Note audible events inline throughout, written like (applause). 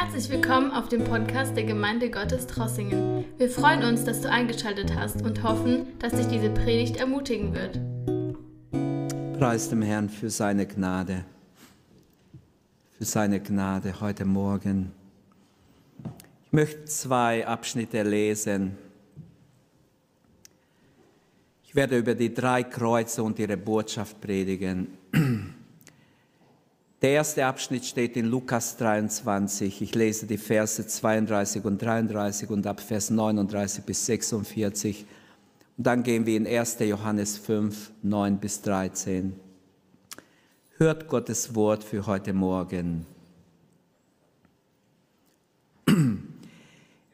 Herzlich willkommen auf dem Podcast der Gemeinde Gottes Trossingen. Wir freuen uns, dass du eingeschaltet hast und hoffen, dass dich diese Predigt ermutigen wird. Preis dem Herrn für seine Gnade, für seine Gnade heute Morgen. Ich möchte zwei Abschnitte lesen. Ich werde über die drei Kreuze und ihre Botschaft predigen. (clears throat) Der erste Abschnitt steht in Lukas 23. Ich lese die Verse 32 und 33 und ab Vers 39 bis 46. Und dann gehen wir in 1. Johannes 5, 9 bis 13. Hört Gottes Wort für heute Morgen.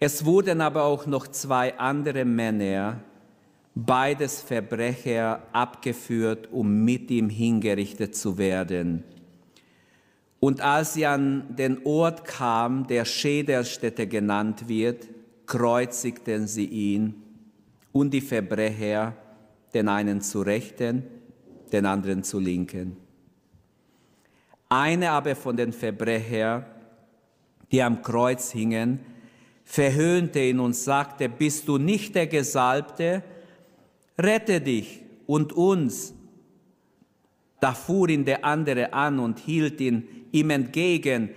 Es wurden aber auch noch zwei andere Männer, beides Verbrecher, abgeführt, um mit ihm hingerichtet zu werden. Und als sie an den Ort kam, der Schädelstätte genannt wird, kreuzigten sie ihn und die Verbrecher, den einen zu rechten, den anderen zu linken. Eine aber von den Verbrechern, die am Kreuz hingen, verhöhnte ihn und sagte, bist du nicht der Gesalbte? Rette dich und uns. Da fuhr ihn der andere an und hielt ihn ihm entgegen,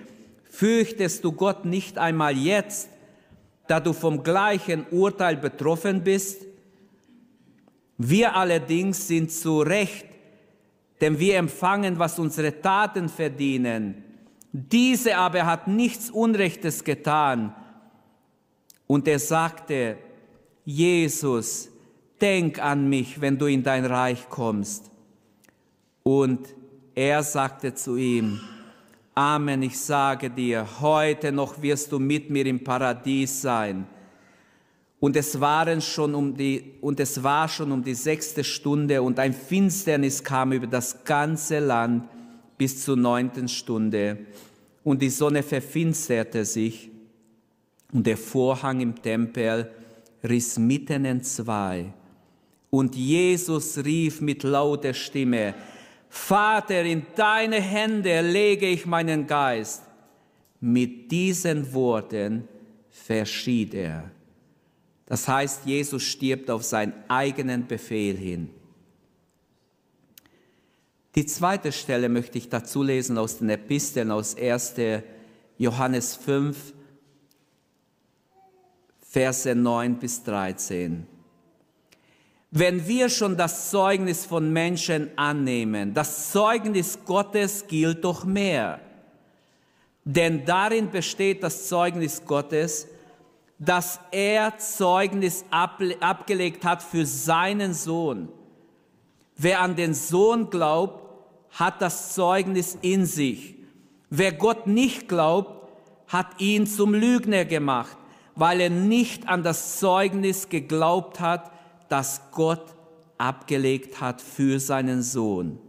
fürchtest du Gott nicht einmal jetzt, da du vom gleichen Urteil betroffen bist? Wir allerdings sind zu Recht, denn wir empfangen, was unsere Taten verdienen. Diese aber hat nichts Unrechtes getan. Und er sagte, Jesus, denk an mich, wenn du in dein Reich kommst. Und er sagte zu ihm, Amen, ich sage dir, heute noch wirst du mit mir im Paradies sein. Und es waren schon um die, und es war schon um die sechste Stunde und ein Finsternis kam über das ganze Land bis zur neunten Stunde. Und die Sonne verfinsterte sich und der Vorhang im Tempel riss mitten in zwei. Und Jesus rief mit lauter Stimme, Vater, in deine Hände lege ich meinen Geist. Mit diesen Worten verschied er. Das heißt, Jesus stirbt auf seinen eigenen Befehl hin. Die zweite Stelle möchte ich dazu lesen aus den Episteln aus 1. Johannes 5, Verse 9 bis 13. Wenn wir schon das Zeugnis von Menschen annehmen, das Zeugnis Gottes gilt doch mehr. Denn darin besteht das Zeugnis Gottes, dass er Zeugnis abgelegt hat für seinen Sohn. Wer an den Sohn glaubt, hat das Zeugnis in sich. Wer Gott nicht glaubt, hat ihn zum Lügner gemacht, weil er nicht an das Zeugnis geglaubt hat, das Gott abgelegt hat für seinen Sohn.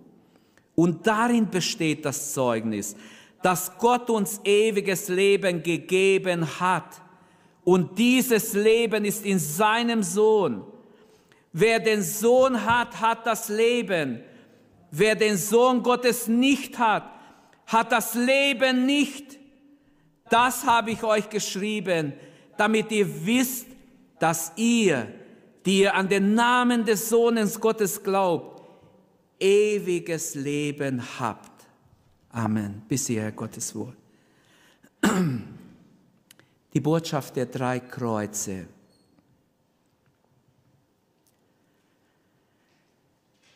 Und darin besteht das Zeugnis, dass Gott uns ewiges Leben gegeben hat. Und dieses Leben ist in seinem Sohn. Wer den Sohn hat, hat das Leben. Wer den Sohn Gottes nicht hat, hat das Leben nicht. Das habe ich euch geschrieben, damit ihr wisst, dass ihr die ihr an den Namen des Sohnes Gottes glaubt, ewiges Leben habt. Amen. Bis hierher Gottes Wort. (clears throat) Die Botschaft der drei Kreuze.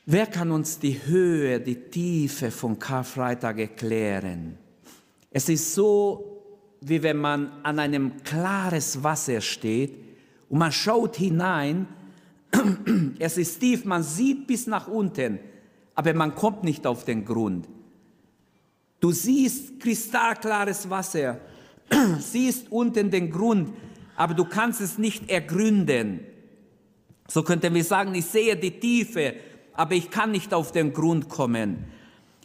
Wer kann uns die Höhe, die Tiefe von Karfreitag erklären? Es ist so, wie wenn man an einem klares Wasser steht und man schaut hinein (clears throat) es ist tief, man sieht bis nach unten, aber man kommt nicht auf den Grund. Du siehst kristallklares Wasser, (clears throat) siehst unten den Grund, aber du kannst es nicht ergründen. So könnten wir sagen, ich sehe die Tiefe, aber ich kann nicht auf den Grund kommen.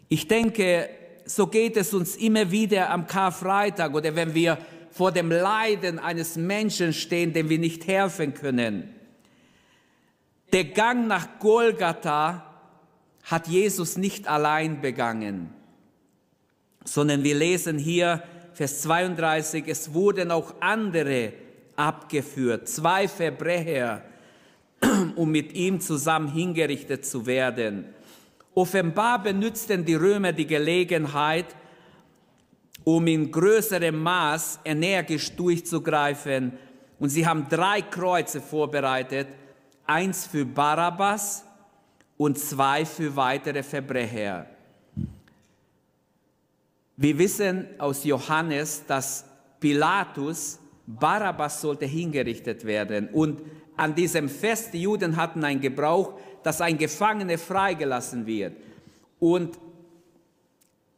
Ich denke, so geht es uns immer wieder am Karfreitag oder wenn wir vor dem Leiden eines Menschen stehen, dem wir nicht helfen können. Der Gang nach Golgatha hat Jesus nicht allein begangen, sondern wir lesen hier Vers 32, es wurden auch andere abgeführt, zwei Verbrecher, (clears throat) um mit ihm zusammen hingerichtet zu werden. Offenbar benützten die Römer die Gelegenheit, um in größerem Maß energisch durchzugreifen. Und sie haben drei Kreuze vorbereitet, eins für Barabbas und zwei für weitere Verbrecher. Wir wissen aus Johannes, dass Pilatus Barabbas sollte hingerichtet werden. Und an diesem Fest, die Juden hatten einen Gebrauch, dass ein Gefangener freigelassen wird. Und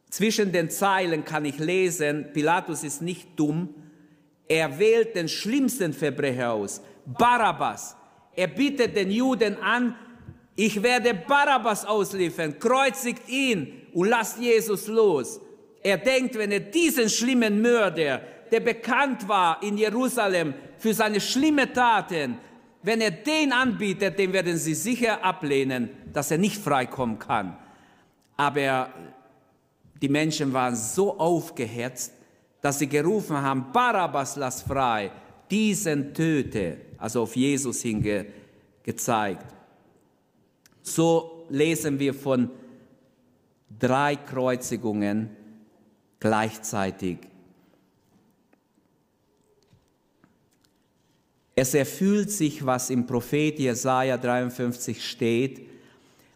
zwischen den Zeilen kann ich lesen, Pilatus ist nicht dumm, er wählt den schlimmsten Verbrecher aus, Barabbas. Er bittet den Juden an, ich werde Barabbas ausliefern, kreuzigt ihn und lasst Jesus los. Er denkt, wenn er diesen schlimmen Mörder, der bekannt war in Jerusalem für seine schlimmen Taten, wenn er den anbietet, den werden sie sicher ablehnen, dass er nicht freikommen kann. Aber die Menschen waren so aufgehetzt, dass sie gerufen haben, Barabbas lass frei, diesen töte, also auf Jesus hingezeigt. So lesen wir von drei Kreuzigungen gleichzeitig. Es erfüllt sich, was im Prophet Jesaja 53 steht.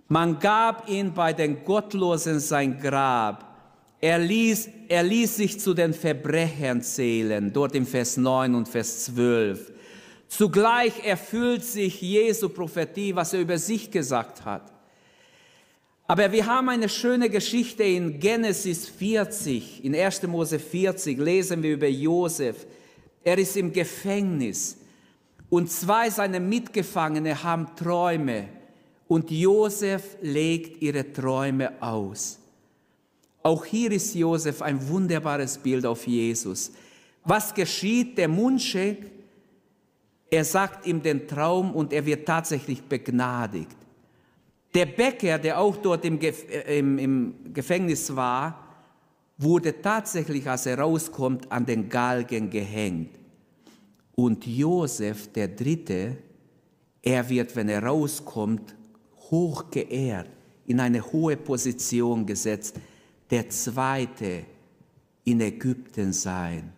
Man gab ihn bei den Gottlosen sein Grab. Er ließ, er ließ sich zu den Verbrechern zählen, dort im Vers 9 und Vers 12. Zugleich erfüllt sich Jesu Prophetie, was er über sich gesagt hat. Aber wir haben eine schöne Geschichte in Genesis 40, in 1. Mose 40 lesen wir über Josef. Er ist im Gefängnis und zwei seiner Mitgefangene haben Träume und Josef legt ihre Träume aus. Auch hier ist Josef ein wunderbares Bild auf Jesus. Was geschieht? Der Mundschenk, er sagt ihm den Traum und er wird tatsächlich begnadigt. Der Bäcker, der auch dort im, äh, im Gefängnis war, wurde tatsächlich, als er rauskommt, an den Galgen gehängt. Und Josef, der Dritte, er wird, wenn er rauskommt, hoch geehrt, in eine hohe Position gesetzt. Der Zweite in Ägypten sein.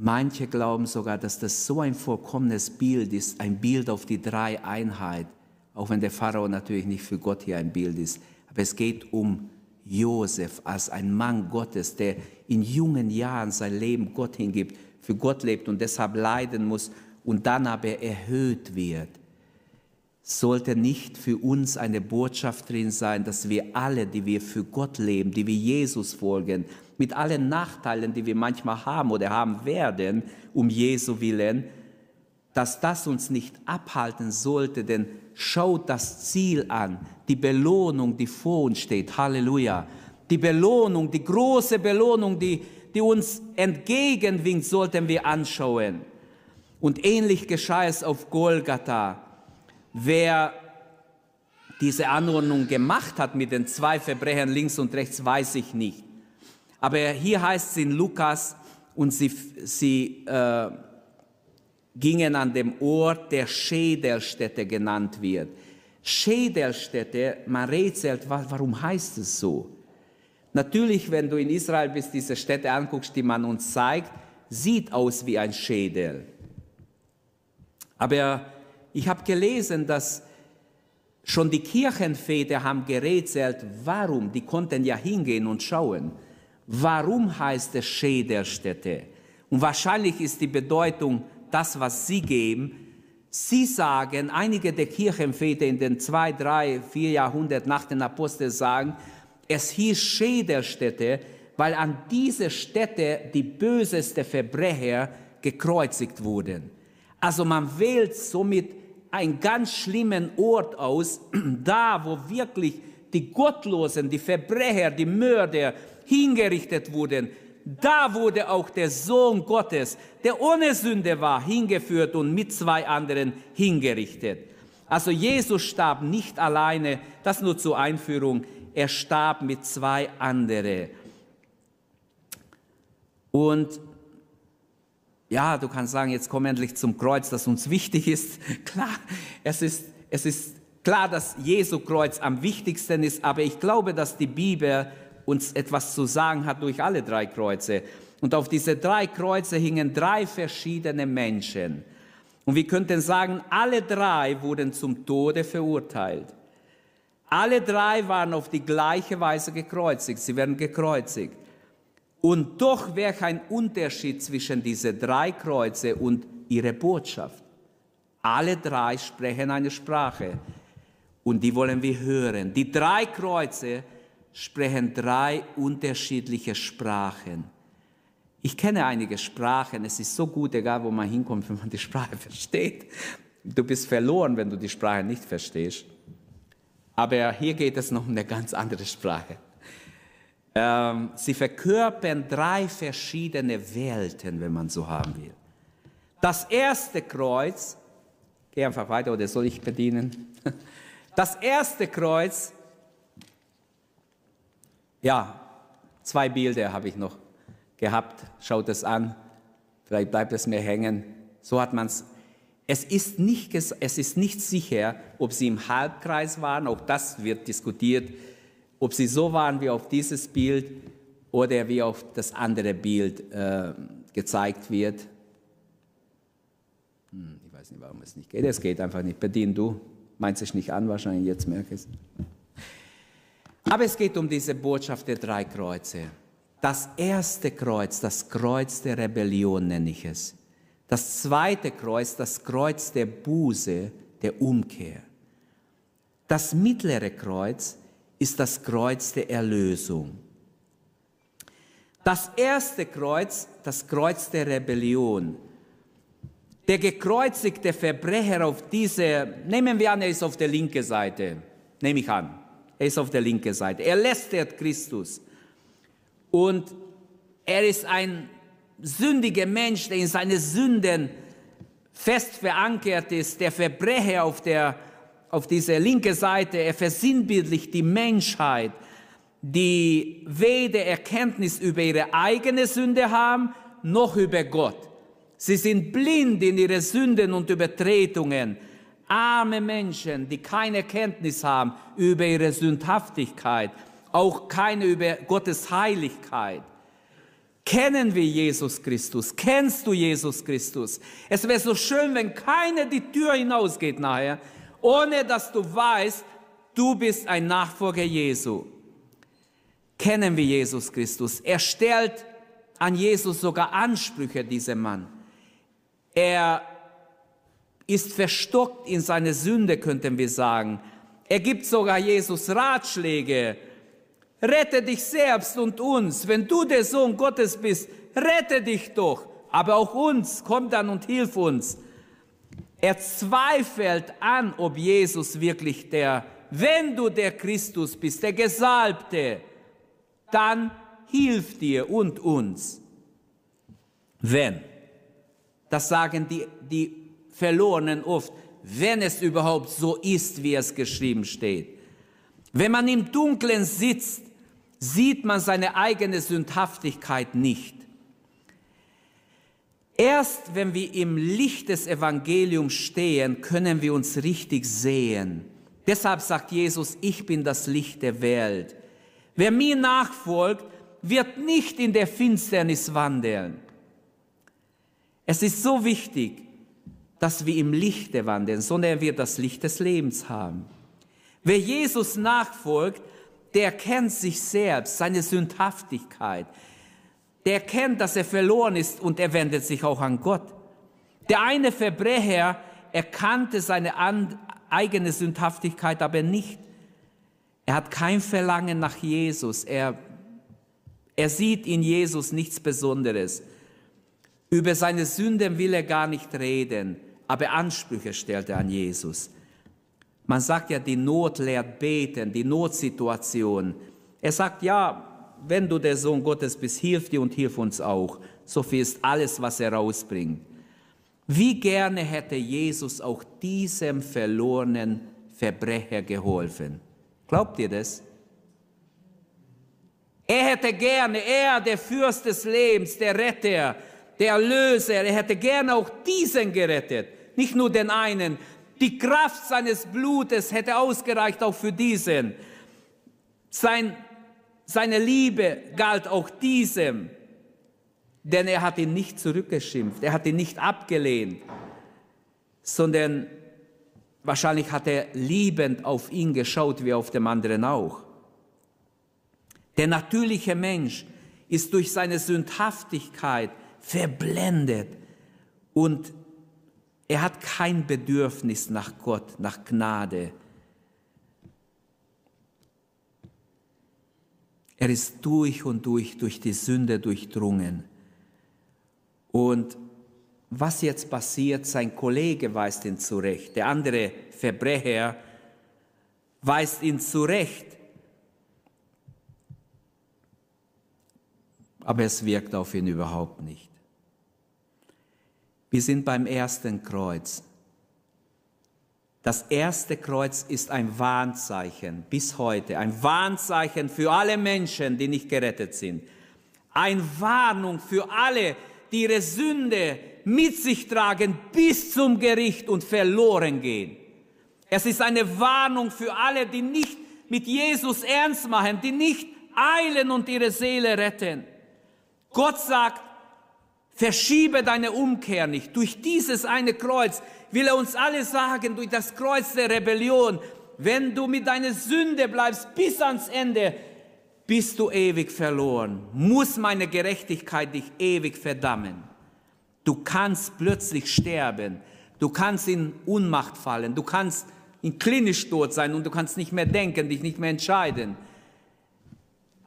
Manche glauben sogar, dass das so ein vollkommenes Bild ist, ein Bild auf die Dreieinheit, auch wenn der Pharao natürlich nicht für Gott hier ein Bild ist. Aber es geht um Josef als ein Mann Gottes, der in jungen Jahren sein Leben Gott hingibt, für Gott lebt und deshalb leiden muss und dann aber erhöht wird, sollte nicht für uns eine Botschaft drin sein, dass wir alle, die wir für Gott leben, die wir Jesus folgen, mit allen Nachteilen, die wir manchmal haben oder haben werden, um Jesu willen, dass das uns nicht abhalten sollte, denn schaut das Ziel an, die Belohnung, die vor uns steht. Halleluja. Die Belohnung, die große Belohnung, die, die uns entgegenwinkt, sollten wir anschauen. Und ähnlich geschah es auf Golgatha. Wer diese Anordnung gemacht hat mit den zwei Verbrechern links und rechts, weiß ich nicht. Aber hier heißt es in Lukas, und sie, sie äh, gingen an dem Ort, der Schädelstätte genannt wird. Schädelstätte, man rätselt, warum heißt es so? Natürlich, wenn du in Israel bist, diese Städte anguckst, die man uns zeigt, sieht aus wie ein Schädel. Aber ich habe gelesen, dass schon die Kirchenväter haben gerätselt, warum, die konnten ja hingehen und schauen, warum heißt es Schädelstätte? Und wahrscheinlich ist die Bedeutung das, was sie geben. Sie sagen, einige der Kirchenväter in den zwei, drei, vier Jahrhunderten nach den Aposteln sagen, es hieß Schädelstätte, weil an dieser Stätte die böseste Verbrecher gekreuzigt wurden. Also man wählt somit einen ganz schlimmen Ort aus, (clears throat) da wo wirklich die Gottlosen, die Verbrecher, die Mörder hingerichtet wurden, da wurde auch der Sohn Gottes, der ohne Sünde war, hingeführt und mit zwei anderen hingerichtet. Also Jesus starb nicht alleine, das nur zur Einführung, er starb mit zwei anderen. Und ja, du kannst sagen, jetzt komm endlich zum Kreuz, das uns wichtig ist. (laughs) Klar, es ist, es ist klar, dass Jesu Kreuz am wichtigsten ist, aber ich glaube, dass die Bibel uns etwas zu sagen hat durch alle drei Kreuze. Und auf diese drei Kreuze hingen drei verschiedene Menschen. Und wir könnten sagen, alle drei wurden zum Tode verurteilt. Alle drei waren auf die gleiche Weise gekreuzigt. Sie werden gekreuzigt. Und doch wäre kein Unterschied zwischen diese drei Kreuze und ihre Botschaft. Alle drei sprechen eine Sprache und die wollen wir hören. Die drei Kreuze sprechen drei unterschiedliche Sprachen. Ich kenne einige Sprachen. Es ist so gut, egal wo man hinkommt, wenn man die Sprache (laughs) versteht. Du bist verloren, wenn du die Sprache nicht verstehst. Aber hier geht es noch um eine ganz andere Sprache. Ähm, sie verkörpern drei verschiedene Welten, wenn man so haben will. Das erste Kreuz, geh einfach weiter oder soll ich bedienen? (laughs) Das erste Kreuz, ja, zwei Bilder habe ich noch gehabt. Schaut es an, vielleicht bleibt es mir hängen. So hat man es. Es ist, nicht, es ist nicht sicher, ob sie im Halbkreis waren, auch das wird diskutiert, ob sie so waren wie auf dieses Bild oder wie auf das andere Bild äh, gezeigt wird. Hm, ich weiß nicht, warum es nicht geht. Es geht einfach nicht. Bedien du. Meint sich nicht an, wahrscheinlich jetzt merke ich es. Aber es geht um diese Botschaft der drei Kreuze. Das erste Kreuz, das Kreuz der Rebellion nenne ich es. Das zweite Kreuz, das Kreuz der Buße, der Umkehr. Das mittlere Kreuz ist das Kreuz der Erlösung. Das erste Kreuz, das Kreuz der Rebellion. Der gekreuzigte Verbrecher auf diese, nehmen wir an, er ist auf der linken Seite, nehme ich an, er ist auf der linken Seite. Er lästert Christus. Und er ist ein sündiger Mensch, der in seine Sünden fest verankert ist, der Verbrecher auf, der, auf dieser linken Seite, er versinnbildlicht die Menschheit, die weder Erkenntnis über ihre eigene Sünde haben, noch über Gott. Sie sind blind in ihre Sünden und Übertretungen. Arme Menschen, die keine Kenntnis haben über ihre Sündhaftigkeit auch keine über Gottes Heiligkeit. Kennen wir Jesus Christus? Kennst du Jesus Christus? Es wäre so schön, wenn keiner die Tür hinausgeht nachher, ohne dass du weißt, du bist ein Nachfolger Jesu. Kennen wir Jesus Christus? Er stellt an Jesus sogar Ansprüche, dieser Mann. Er ist verstockt in seine Sünde, könnten wir sagen. Er gibt sogar Jesus Ratschläge Rette dich selbst und uns. Wenn du der Sohn Gottes bist, rette dich doch. Aber auch uns, komm dann und hilf uns. Er zweifelt an, ob Jesus wirklich der, wenn du der Christus bist, der Gesalbte, dann hilf dir und uns. Wenn, das sagen die, die Verlorenen oft, wenn es überhaupt so ist, wie es geschrieben steht. Wenn man im Dunkeln sitzt, sieht man seine eigene Sündhaftigkeit nicht. Erst wenn wir im Licht des Evangeliums stehen, können wir uns richtig sehen. Deshalb sagt Jesus, ich bin das Licht der Welt. Wer mir nachfolgt, wird nicht in der Finsternis wandeln. Es ist so wichtig, dass wir im Lichte wandeln, sondern er wird das Licht des Lebens haben. Wer Jesus nachfolgt, der kennt sich selbst, seine Sündhaftigkeit. Der kennt, dass er verloren ist und er wendet sich auch an Gott. Der eine Verbrecher erkannte seine eigene Sündhaftigkeit aber nicht. Er hat kein Verlangen nach Jesus. Er, er sieht in Jesus nichts Besonderes. Über seine Sünden will er gar nicht reden, aber Ansprüche stellt er an Jesus. Man sagt ja, die Not lehrt beten, die Notsituation. Er sagt, ja, wenn du der Sohn Gottes bist, hilf dir und hilf uns auch. So viel ist alles, was er rausbringt. Wie gerne hätte Jesus auch diesem verlorenen Verbrecher geholfen. Glaubt ihr das? Er hätte gerne, er, der Fürst des Lebens, der Retter, der Erlöser, er hätte gerne auch diesen gerettet, nicht nur den einen. Die Kraft seines Blutes hätte ausgereicht auch für diesen. Sein, seine Liebe galt auch diesem, denn er hat ihn nicht zurückgeschimpft, er hat ihn nicht abgelehnt, sondern wahrscheinlich hat er liebend auf ihn geschaut, wie auf dem anderen auch. Der natürliche Mensch ist durch seine Sündhaftigkeit verblendet und er hat kein Bedürfnis nach Gott, nach Gnade. Er ist durch und durch durch die Sünde durchdrungen. Und was jetzt passiert, sein Kollege weist ihn zurecht, der andere Verbrecher weist ihn zurecht. Aber es wirkt auf ihn überhaupt nicht. Wir sind beim ersten Kreuz. Das erste Kreuz ist ein Warnzeichen bis heute, ein Warnzeichen für alle Menschen, die nicht gerettet sind. Eine Warnung für alle, die ihre Sünde mit sich tragen bis zum Gericht und verloren gehen. Es ist eine Warnung für alle, die nicht mit Jesus ernst machen, die nicht eilen und ihre Seele retten. Gott sagt, Verschiebe deine Umkehr nicht. Durch dieses eine Kreuz will er uns alle sagen, durch das Kreuz der Rebellion, wenn du mit deiner Sünde bleibst bis ans Ende, bist du ewig verloren. Muss meine Gerechtigkeit dich ewig verdammen. Du kannst plötzlich sterben. Du kannst in Unmacht fallen. Du kannst in klinisch tot sein und du kannst nicht mehr denken, dich nicht mehr entscheiden.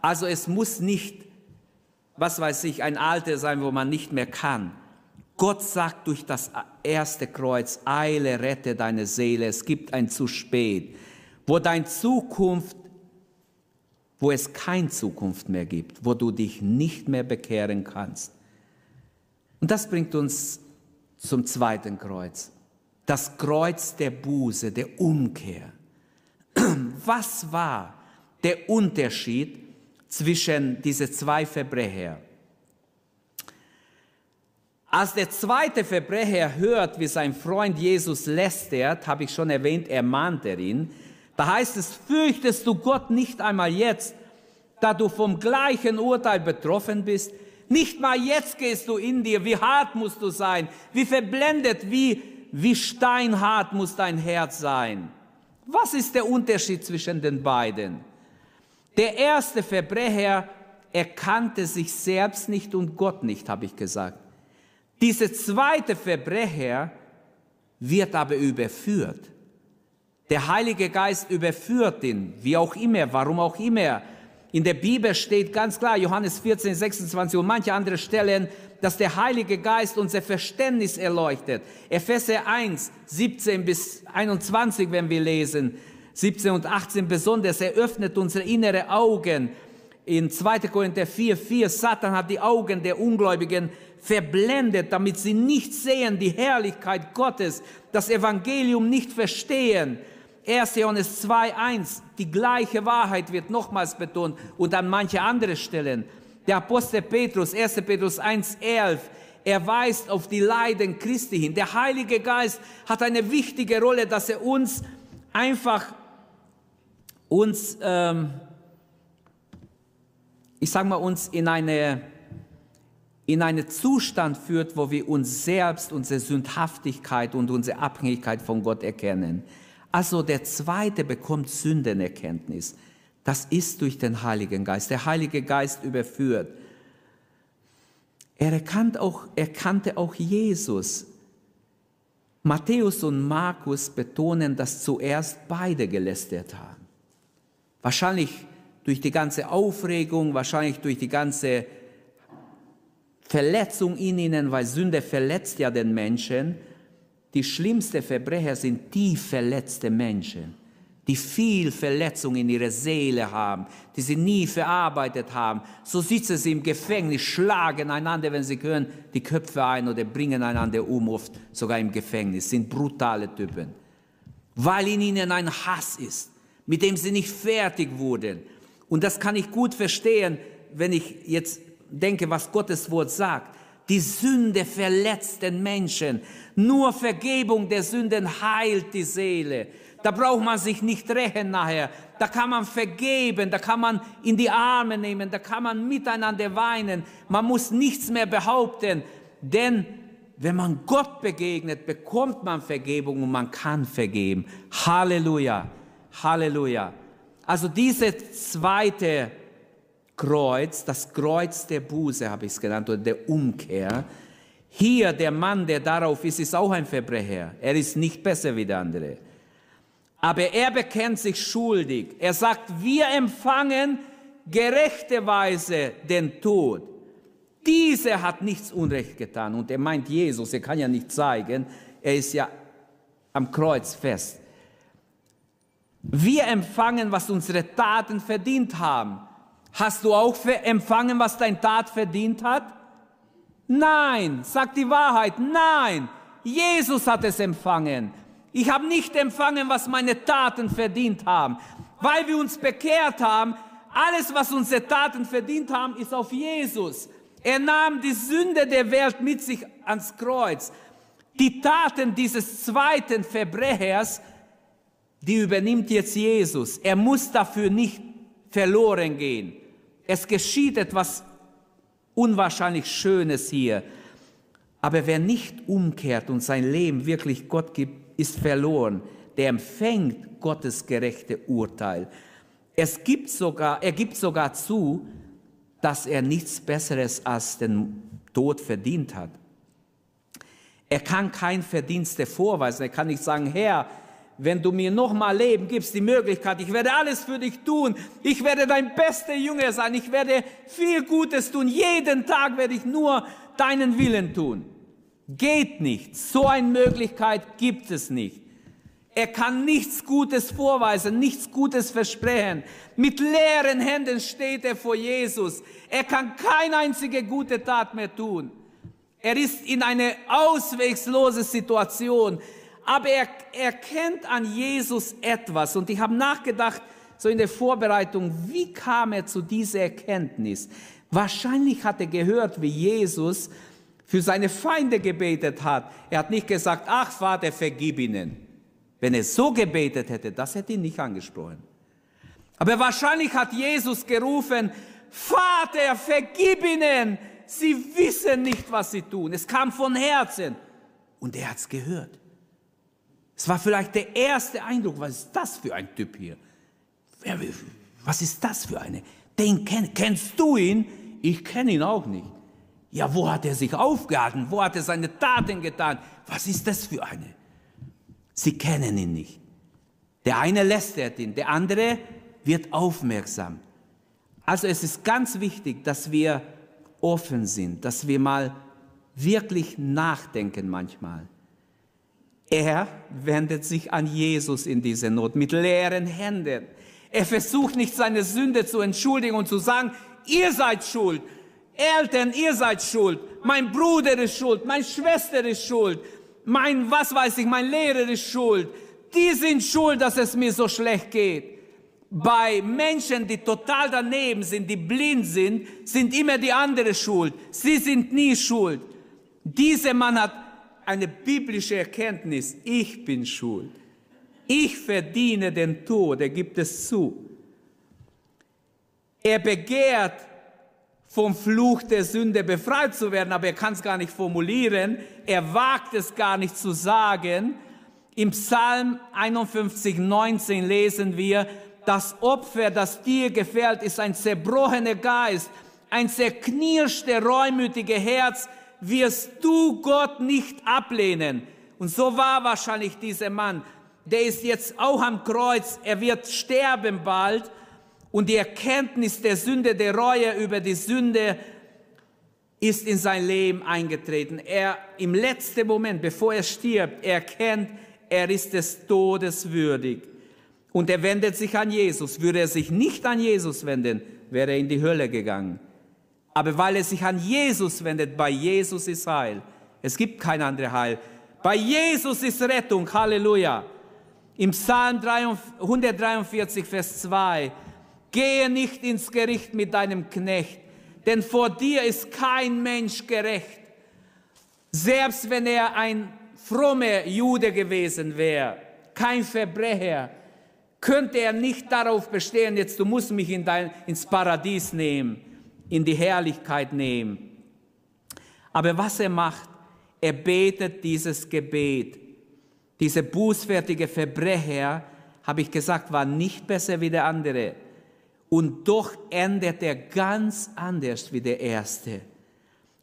Also es muss nicht was weiß ich, ein Alter sein, wo man nicht mehr kann. Gott sagt durch das erste Kreuz, eile, rette deine Seele, es gibt ein zu spät, wo dein Zukunft, wo es keine Zukunft mehr gibt, wo du dich nicht mehr bekehren kannst. Und das bringt uns zum zweiten Kreuz, das Kreuz der Buße, der Umkehr. (clears throat) Was war der Unterschied zwischen diese zwei Verbrecher. Als der zweite Verbrecher hört, wie sein Freund Jesus lästert, habe ich schon erwähnt, ermahnt er ihn. Da heißt es, fürchtest du Gott nicht einmal jetzt, da du vom gleichen Urteil betroffen bist? Nicht mal jetzt gehst du in dir. Wie hart musst du sein? Wie verblendet, wie, wie steinhart muss dein Herz sein? Was ist der Unterschied zwischen den beiden? Der erste Verbrecher erkannte sich selbst nicht und Gott nicht, habe ich gesagt. Dieser zweite Verbrecher wird aber überführt. Der Heilige Geist überführt ihn, wie auch immer, warum auch immer. In der Bibel steht ganz klar, Johannes 14, 26 und manche andere Stellen, dass der Heilige Geist unser Verständnis erleuchtet. Epheser 1, 17 bis 21, wenn wir lesen, 17 und 18 besonders, er öffnet unsere innere Augen. In 2. Korinther 4, 4, Satan hat die Augen der Ungläubigen verblendet, damit sie nicht sehen die Herrlichkeit Gottes, das Evangelium nicht verstehen. 1. Johannes 2, 1, die gleiche Wahrheit wird nochmals betont und an manche andere Stellen. Der Apostel Petrus, 1. Petrus 1, 11, er weist auf die Leiden Christi hin. Der Heilige Geist hat eine wichtige Rolle, dass er uns einfach uns, ähm, ich sage mal, uns in eine in einen Zustand führt, wo wir uns selbst, unsere Sündhaftigkeit und unsere Abhängigkeit von Gott erkennen. Also der Zweite bekommt Sündenerkenntnis. Das ist durch den Heiligen Geist. Der Heilige Geist überführt. Er erkannt auch, erkannte auch Jesus. Matthäus und Markus betonen, dass zuerst beide gelästert haben. Wahrscheinlich durch die ganze Aufregung, wahrscheinlich durch die ganze Verletzung in ihnen, weil Sünde verletzt ja den Menschen. Die schlimmsten Verbrecher sind tief verletzte Menschen, die viel Verletzung in ihrer Seele haben, die sie nie verarbeitet haben. So sitzen sie im Gefängnis, schlagen einander, wenn sie können, die Köpfe ein oder bringen einander um, oft sogar im Gefängnis, sind brutale Typen, weil in ihnen ein Hass ist mit dem sie nicht fertig wurden. Und das kann ich gut verstehen, wenn ich jetzt denke, was Gottes Wort sagt. Die Sünde verletzt den Menschen. Nur Vergebung der Sünden heilt die Seele. Da braucht man sich nicht rächen nachher. Da kann man vergeben, da kann man in die Arme nehmen, da kann man miteinander weinen. Man muss nichts mehr behaupten, denn wenn man Gott begegnet, bekommt man Vergebung und man kann vergeben. Halleluja, Halleluja. Also diese zweite Kreuz, das Kreuz der Buße habe ich es genannt, oder der Umkehr. Hier der Mann, der darauf ist, ist auch ein Verbrecher. Er ist nicht besser wie der andere. Aber er bekennt sich schuldig. Er sagt, wir empfangen gerechterweise den Tod. Dieser hat nichts Unrecht getan. Und er meint Jesus, er kann ja nicht zeigen, er ist ja am Kreuz fest. Wir empfangen, was unsere Taten verdient haben. Hast du auch empfangen, was dein Tat verdient hat? Nein, sag die Wahrheit, nein. Jesus hat es empfangen. Ich habe nicht empfangen, was meine Taten verdient haben. Weil wir uns bekehrt haben, alles, was unsere Taten verdient haben, ist auf Jesus. Er nahm die Sünde der Welt mit sich ans Kreuz. Die Taten dieses zweiten Verbrechers, die übernimmt jetzt Jesus. Er muss dafür nicht verloren gehen. Es geschieht etwas unwahrscheinlich Schönes hier. Aber wer nicht umkehrt und sein Leben wirklich Gott gibt, ist verloren. Der empfängt Gottes gerechte Urteil. Es gibt sogar, er gibt sogar zu, dass er nichts Besseres als den Tod verdient hat. Er kann kein Verdienste vorweisen. Er kann nicht sagen, Herr, wenn du mir noch mal Leben gibst, die Möglichkeit, ich werde alles für dich tun, ich werde dein bester Jünger sein, ich werde viel Gutes tun, jeden Tag werde ich nur deinen Willen tun. Geht nicht, so eine Möglichkeit gibt es nicht. Er kann nichts Gutes vorweisen, nichts Gutes versprechen. Mit leeren Händen steht er vor Jesus. Er kann keine einzige gute Tat mehr tun. Er ist in eine auswegslose Situation aber er erkennt an Jesus etwas. Und ich habe nachgedacht, so in der Vorbereitung, wie kam er zu dieser Erkenntnis? Wahrscheinlich hat er gehört, wie Jesus für seine Feinde gebetet hat. Er hat nicht gesagt, ach Vater, vergib ihnen. Wenn er so gebetet hätte, das hätte ihn nicht angesprochen. Aber wahrscheinlich hat Jesus gerufen, Vater, vergib ihnen. Sie wissen nicht, was sie tun. Es kam von Herzen. Und er hat es gehört. Es war vielleicht der erste Eindruck, was ist das für ein Typ hier? Was ist das für eine? Den kenn, kennst du ihn? Ich kenne ihn auch nicht. Ja, wo hat er sich aufgehalten? Wo hat er seine Taten getan? Was ist das für eine? Sie kennen ihn nicht. Der eine lästert ihn, der andere wird aufmerksam. Also es ist ganz wichtig, dass wir offen sind, dass wir mal wirklich nachdenken manchmal. Er wendet sich an Jesus in dieser Not mit leeren Händen. Er versucht nicht seine Sünde zu entschuldigen und zu sagen, ihr seid schuld. Eltern, ihr seid schuld. Mein Bruder ist schuld. Meine Schwester ist schuld. Mein, was weiß ich, mein Lehrer ist schuld. Die sind schuld, dass es mir so schlecht geht. Bei Menschen, die total daneben sind, die blind sind, sind immer die andere schuld. Sie sind nie schuld. Dieser Mann hat eine biblische Erkenntnis, ich bin schuld. Ich verdiene den Tod, er gibt es zu. Er begehrt, vom Fluch der Sünde befreit zu werden, aber er kann es gar nicht formulieren, er wagt es gar nicht zu sagen. Im Psalm 51, 19 lesen wir, das Opfer, das dir gefällt, ist ein zerbrochener Geist, ein zerknirschter, reumütiger Herz, wirst du Gott nicht ablehnen. Und so war wahrscheinlich dieser Mann. Der ist jetzt auch am Kreuz. Er wird sterben bald. Und die Erkenntnis der Sünde, der Reue über die Sünde ist in sein Leben eingetreten. Er im letzten Moment, bevor er stirbt, erkennt, er ist des Todes würdig. Und er wendet sich an Jesus. Würde er sich nicht an Jesus wenden, wäre er in die Hölle gegangen. Aber weil er sich an Jesus wendet, bei Jesus ist Heil. Es gibt kein anderes Heil. Bei Jesus ist Rettung. Halleluja. Im Psalm 143, Vers 2. Gehe nicht ins Gericht mit deinem Knecht, denn vor dir ist kein Mensch gerecht. Selbst wenn er ein frommer Jude gewesen wäre, kein Verbrecher, könnte er nicht darauf bestehen, jetzt du musst mich in dein, ins Paradies nehmen, in die Herrlichkeit nehmen. Aber was er macht, er betet dieses Gebet. Diese bußfertige Verbrecher, habe ich gesagt, war nicht besser wie der andere. Und doch endet er ganz anders wie der erste.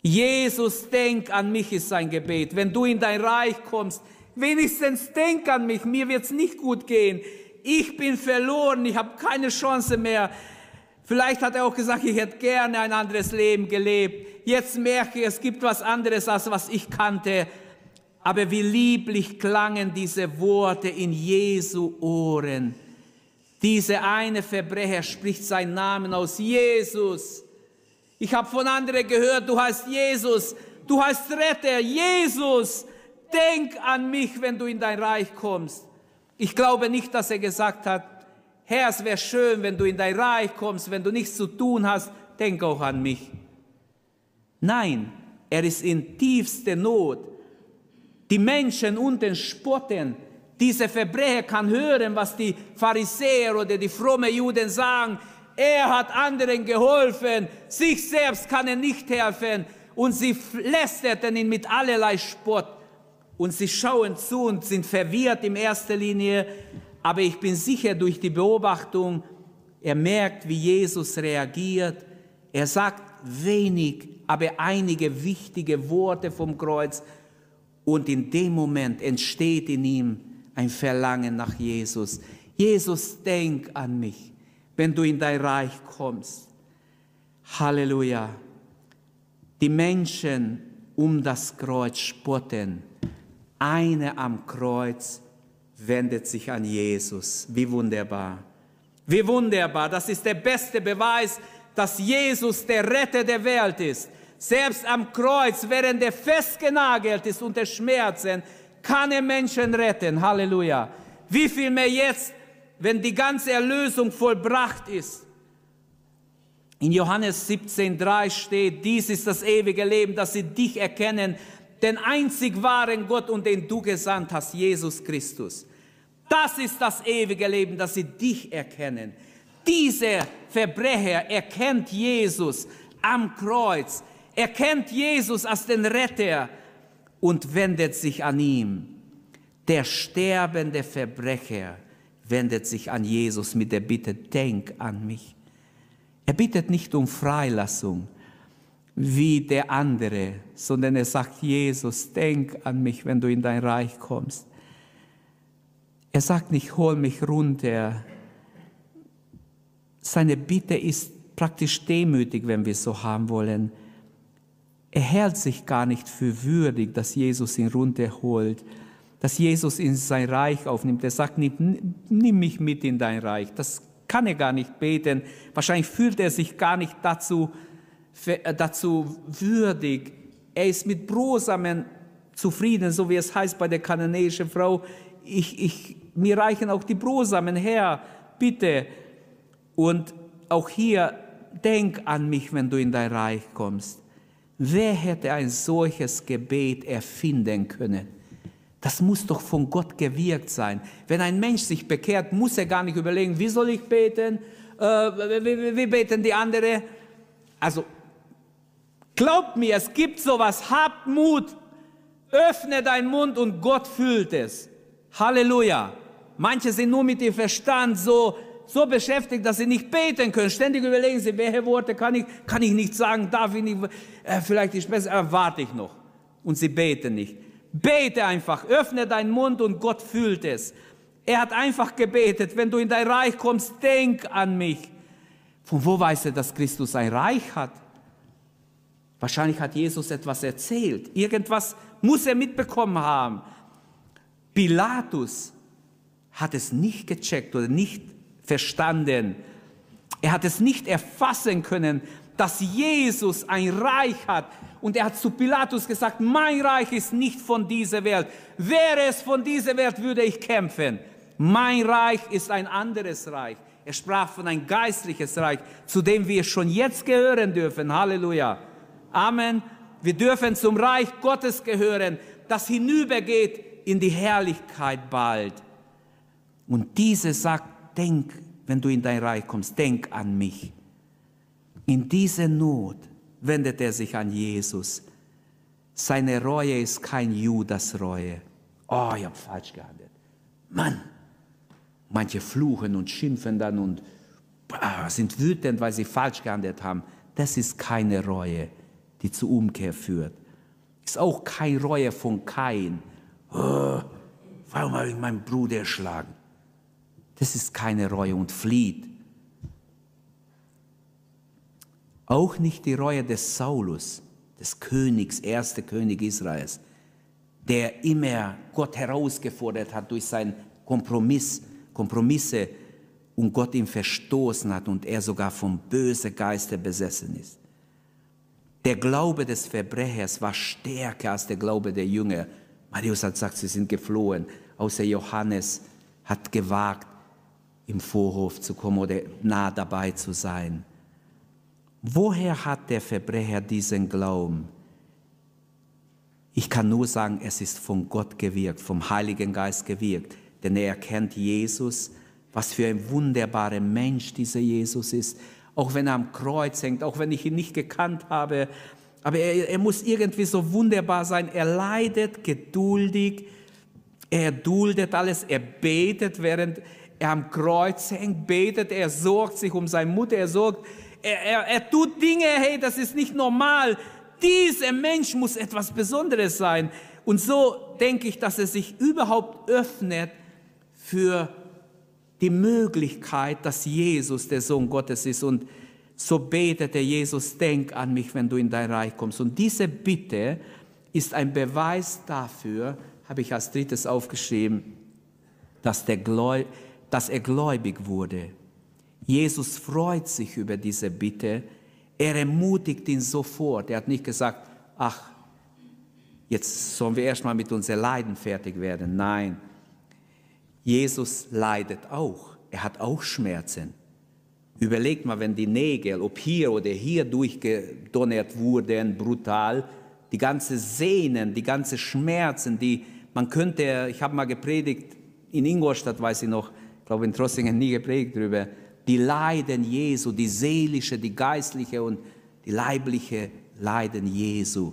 Jesus, denk an mich ist sein Gebet. Wenn du in dein Reich kommst, wenigstens denk an mich, mir wird's nicht gut gehen. Ich bin verloren, ich habe keine Chance mehr. Vielleicht hat er auch gesagt, ich hätte gerne ein anderes Leben gelebt. Jetzt merke ich, es gibt was anderes, als was ich kannte. Aber wie lieblich klangen diese Worte in Jesu Ohren. Diese eine Verbrecher spricht seinen Namen aus, Jesus. Ich habe von anderen gehört, du heißt Jesus, du heißt Retter, Jesus. Denk an mich, wenn du in dein Reich kommst. Ich glaube nicht, dass er gesagt hat, Herr, es wäre schön, wenn du in dein Reich kommst, wenn du nichts zu tun hast, denk auch an mich. Nein, er ist in tiefster Not. Die Menschen unten spotten. Diese Verbrecher kann hören, was die Pharisäer oder die frommen Juden sagen. Er hat anderen geholfen, sich selbst kann er nicht helfen. Und sie lästerten ihn mit allerlei Spott. Und sie schauen zu und sind verwirrt in erster Linie. Aber ich bin sicher durch die Beobachtung, er merkt, wie Jesus reagiert. Er sagt wenig, aber einige wichtige Worte vom Kreuz. Und in dem Moment entsteht in ihm ein Verlangen nach Jesus. Jesus, denk an mich, wenn du in dein Reich kommst. Halleluja. Die Menschen um das Kreuz spotten. Eine am Kreuz wendet sich an Jesus. Wie wunderbar. Wie wunderbar. Das ist der beste Beweis, dass Jesus der Retter der Welt ist. Selbst am Kreuz, während er festgenagelt ist unter Schmerzen, kann er Menschen retten. Halleluja. Wie viel mehr jetzt, wenn die ganze Erlösung vollbracht ist. In Johannes 17,3 steht, dies ist das ewige Leben, dass sie dich erkennen, den einzig wahren Gott und den du gesandt hast, Jesus Christus. Das ist das ewige Leben, dass sie dich erkennen. Dieser Verbrecher erkennt Jesus am Kreuz, erkennt Jesus als den Retter und wendet sich an ihm. Der sterbende Verbrecher wendet sich an Jesus mit der Bitte, denk an mich. Er bittet nicht um Freilassung wie der andere, sondern er sagt, Jesus, denk an mich, wenn du in dein Reich kommst. Er sagt nicht, hol mich runter. Seine Bitte ist praktisch demütig, wenn wir es so haben wollen. Er hält sich gar nicht für würdig, dass Jesus ihn runterholt, dass Jesus in sein Reich aufnimmt. Er sagt nicht, nimm mich mit in dein Reich. Das kann er gar nicht beten. Wahrscheinlich fühlt er sich gar nicht dazu, dazu würdig. Er ist mit Brosamen zufrieden, so wie es heißt bei der kananäischen Frau. Ich, ich, mir reichen auch die Brosamen her, bitte. Und auch hier, denk an mich, wenn du in dein Reich kommst. Wer hätte ein solches Gebet erfinden können? Das muss doch von Gott gewirkt sein. Wenn ein Mensch sich bekehrt, muss er gar nicht überlegen, wie soll ich beten, äh, wie, wie, beten die anderen. Also glaubt mir, es gibt sowas, habt Mut, öffne deinen Mund und Gott fühlt es. Halleluja. Manche sind nur mit dem Verstand so so beschäftigt, dass sie nicht beten können. Ständig überlegen sie, welche Worte kann ich, kann ich nicht sagen, darf ich nicht, äh, vielleicht ist besser, erwarte ich noch. Und sie beten nicht. Bete einfach, öffne deinen Mund und Gott fühlt es. Er hat einfach gebetet, wenn du in dein Reich kommst, denk an mich. Von wo weiß er, dass Christus ein Reich hat? Wahrscheinlich hat Jesus etwas erzählt. Irgendwas muss er mitbekommen haben. Pilatus hat es nicht gecheckt oder nicht verstanden. Er hat es nicht erfassen können, dass Jesus ein Reich hat. Und er hat zu Pilatus gesagt, mein Reich ist nicht von dieser Welt. Wäre es von dieser Welt, würde ich kämpfen. Mein Reich ist ein anderes Reich. Er sprach von ein geistliches Reich, zu dem wir schon jetzt gehören dürfen. Halleluja. Amen. Wir dürfen zum Reich Gottes gehören, das hinübergeht in die Herrlichkeit bald. Und diese sagt, denk, wenn du in dein Reich kommst, denk an mich. In diese Not wendet er sich an Jesus. Seine Reue ist kein Judas-Reue. Oh, ich habe falsch gehandelt. Mann, manche fluchen und schimpfen dann und ah, sind wütend, weil sie falsch gehandelt haben. Das ist keine Reue, die zur Umkehr führt. Ist auch keine Reue von Kain. Oh, warum habe ich meinen Bruder erschlagen? Das ist keine Reue und flieht. Auch nicht die Reue des Saulus, des Königs, erste König Israels, der immer Gott herausgefordert hat durch seinen Kompromiss, Kompromisse und Gott ihn verstoßen hat und er sogar vom bösen Geiste besessen ist. Der Glaube des Verbrechers war stärker als der Glaube der Jünger. Marius hat gesagt, sie sind geflohen. Außer Johannes hat gewagt, im Vorhof zu kommen oder nah dabei zu sein. Woher hat der Verbrecher diesen Glauben? Ich kann nur sagen, es ist von Gott gewirkt, vom Heiligen Geist gewirkt, denn er erkennt Jesus, was für ein wunderbarer Mensch dieser Jesus ist, auch wenn er am Kreuz hängt, auch wenn ich ihn nicht gekannt habe, aber er, er muss irgendwie so wunderbar sein. Er leidet geduldig, er duldet alles, er betet, während er am Kreuz hängt, betet, er sorgt sich um seine Mutter, er sorgt, er, er, er tut Dinge, hey, das ist nicht normal. Dieser Mensch muss etwas Besonderes sein. Und so denke ich, dass er sich überhaupt öffnet für die Möglichkeit, dass Jesus der Sohn Gottes ist. Und so betet er Jesus, denk an mich, wenn du in dein Reich kommst. Und diese Bitte ist ein Beweis dafür, habe ich als drittes aufgeschrieben, dass, Gläu dass er gläubig wurde. Jesus freut sich über diese Bitte. Er ermutigt ihn sofort. Er hat nicht gesagt, ach, jetzt sollen wir erstmal mit unserem Leiden fertig werden. Nein, Jesus leidet auch. Er hat auch Schmerzen. Überlegt mal, wenn die Nägel, ob hier oder hier durchgedonnert wurden, brutal, die ganze Sehnen, die ganze Schmerzen, die man könnte, ich habe mal gepredigt, in Ingolstadt weiß ich noch, ich glaube in Trossingen nie gepredigt darüber, die Leiden Jesu, die seelische, die geistliche und die leibliche Leiden Jesu.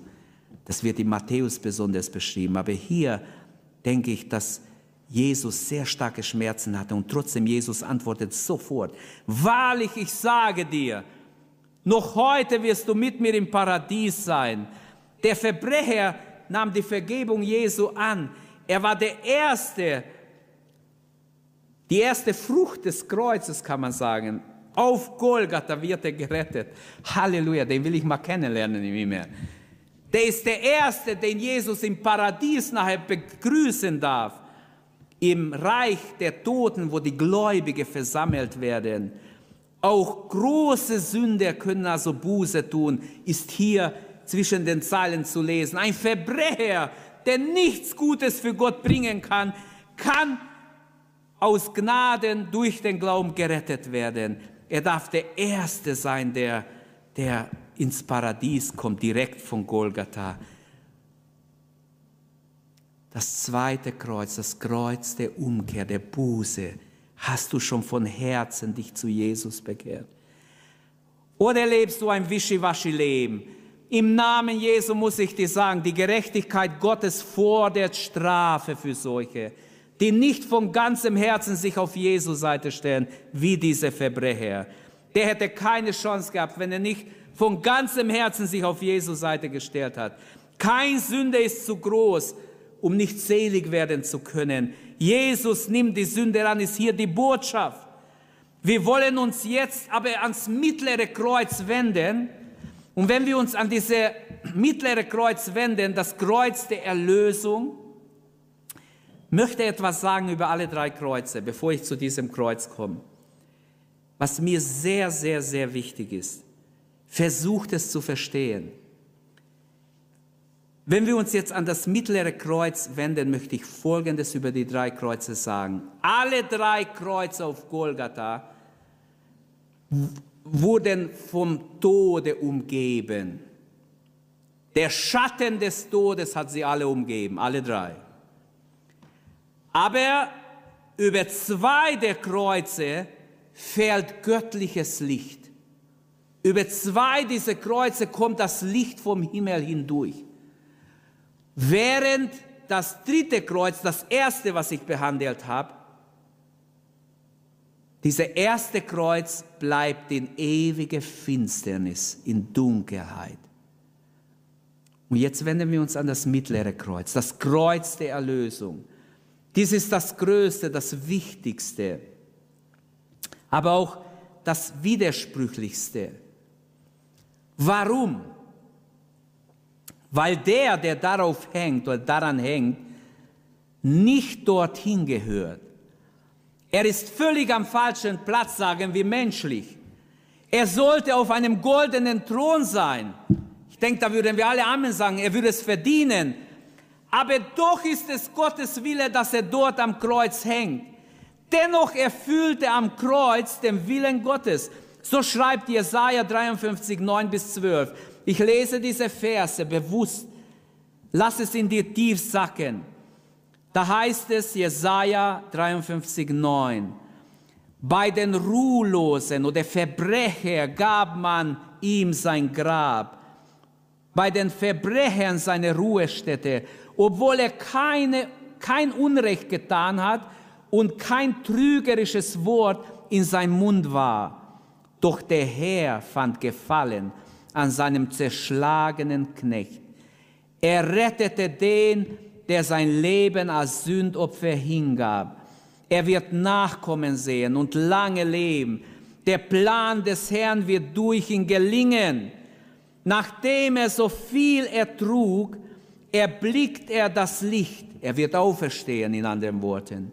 Das wird in Matthäus besonders beschrieben. Aber hier denke ich, dass Jesus sehr starke Schmerzen hatte und trotzdem Jesus antwortet sofort, wahrlich, ich sage dir, noch heute wirst du mit mir im Paradies sein. Der Verbrecher nahm die Vergebung Jesu an. Er war der Erste, die erste Frucht des Kreuzes, kann man sagen. Auf Golgatha wird er gerettet. Halleluja, den will ich mal kennenlernen im mehr. Der ist der Erste, den Jesus im Paradies nachher begrüßen darf. Im Reich der Toten, wo die Gläubige versammelt werden. Auch große Sünder können also Buße tun, ist hier zwischen den Zeilen zu lesen. Ein Verbrecher, der nichts Gutes für Gott bringen kann, kann aus Gnaden durch den Glauben gerettet werden. Er darf der Erste sein, der, der ins Paradies kommt, direkt von Golgatha. Das zweite Kreuz, das Kreuz der Umkehr, der Buße, hast du schon von Herzen dich zu Jesus bekehrt? Oder lebst du ein Wischiwaschi-Leben? Im Namen Jesu muss ich dir sagen, die Gerechtigkeit Gottes fordert Strafe für solche die nicht von ganzem Herzen sich auf Jesu Seite stellen, wie diese Verbrecher. Der hätte keine Chance gehabt, wenn er nicht von ganzem Herzen sich auf Jesu Seite gestellt hat. Kein Sünde ist zu groß, um nicht selig werden zu können. Jesus nimmt die Sünde an, ist hier die Botschaft. Wir wollen uns jetzt aber ans mittlere Kreuz wenden. Und wenn wir uns an diese mittlere Kreuz wenden, das Kreuz der Erlösung, möchte etwas sagen über alle drei Kreuze, bevor ich zu diesem Kreuz komme. Was mir sehr, sehr, sehr wichtig ist. Versucht es zu verstehen. Wenn wir uns jetzt an das mittlere Kreuz wenden, möchte ich Folgendes über die drei Kreuze sagen. Alle drei Kreuze auf Golgatha wurden vom Tode umgeben. Der Schatten des Todes hat sie alle umgeben, alle drei. Aber über zwei der Kreuze fällt göttliches Licht. Über zwei dieser Kreuze kommt das Licht vom Himmel hindurch. Während das dritte Kreuz, das erste, was ich behandelt habe, dieser erste Kreuz bleibt in ewige Finsternis, in Dunkelheit. Und jetzt wenden wir uns an das mittlere Kreuz, das Kreuz der Erlösung. Dies ist das Größte, das Wichtigste, aber auch das Widersprüchlichste. Warum? Weil der, der darauf hängt oder daran hängt, nicht dorthin gehört. Er ist völlig am falschen Platz, sagen wir menschlich. Er sollte auf einem goldenen Thron sein. Ich denke, da würden wir alle Amen sagen. Er würde es verdienen. Aber doch ist es Gottes Wille, dass er dort am Kreuz hängt. Dennoch erfüllt er am Kreuz den Willen Gottes. So schreibt Jesaja 53, 9 bis 12. Ich lese diese Verse bewusst. Lass es in dir tief sacken. Da heißt es, Jesaja 53, 9. Bei den Ruhlosen oder Verbrecher gab man ihm sein Grab. Bei den Verbrechern seine Ruhestätte, obwohl er keine, kein Unrecht getan hat und kein trügerisches Wort in seinem Mund war. Doch der Herr fand Gefallen an seinem zerschlagenen Knecht. Er rettete den, der sein Leben als Sündopfer hingab. Er wird Nachkommen sehen und lange leben. Der Plan des Herrn wird durch ihn gelingen. Nachdem er so viel ertrug, erblickt er das Licht. Er wird auferstehen, in anderen Worten.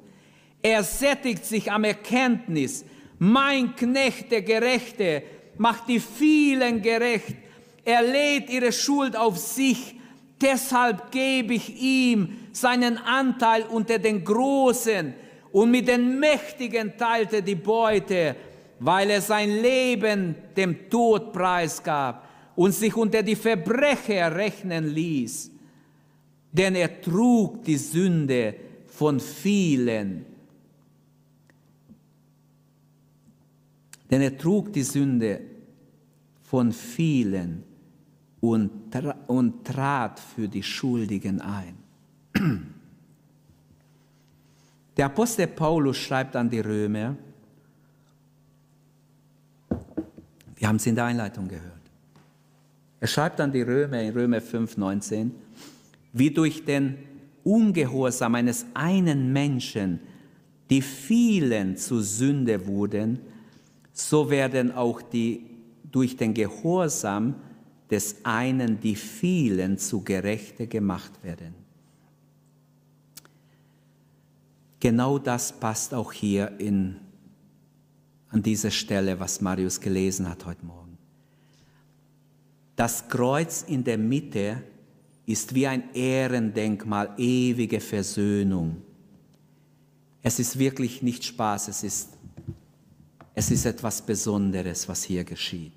Er sättigt sich am Erkenntnis, mein Knecht, der Gerechte, macht die vielen gerecht. Er lädt ihre Schuld auf sich. Deshalb gebe ich ihm seinen Anteil unter den Großen und mit den Mächtigen teilte die Beute, weil er sein Leben dem Tod preisgab und sich unter die Verbrecher rechnen ließ. Denn er trug die Sünde von vielen Denn er trug die Sünde von vielen und, tra und trat für die Schuldigen ein. (clears throat) Der Apostel Paulus schreibt an die Römer, wir haben es in der Einleitung gehört. Er schreibt an die Römer in Römer 5, 19, wie durch den Ungehorsam eines einen Menschen die vielen zu Sünde wurden, so werden auch die durch den Gehorsam des einen die vielen zu Gerechte gemacht werden. Genau das passt auch hier in, an dieser Stelle, was Marius gelesen hat heute Morgen. Das Kreuz in der Mitte ist wie ein Ehrendenkmal, ewige Versöhnung. Es ist wirklich nicht Spaß, es ist es ist etwas Besonderes, was hier geschieht.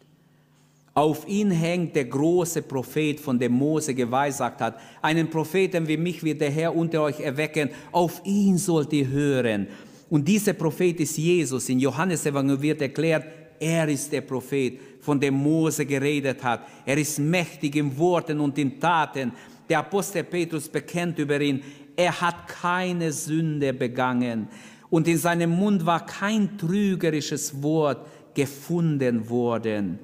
Auf ihn hängt der große Prophet, von dem Mose geweissagt hat. Einen Propheten wie mich wird der Herr unter euch erwecken. Auf ihn sollt ihr hören. Und dieser Prophet ist Jesus. In Johannes Evangelium wird erklärt, er ist der Prophet, von dem Mose geredet hat. Er ist mächtig in Worten und in Taten. Der Apostel Petrus bekennt über ihn, er hat keine Sünde begangen und in seinem Mund war kein trügerisches Wort gefunden worden.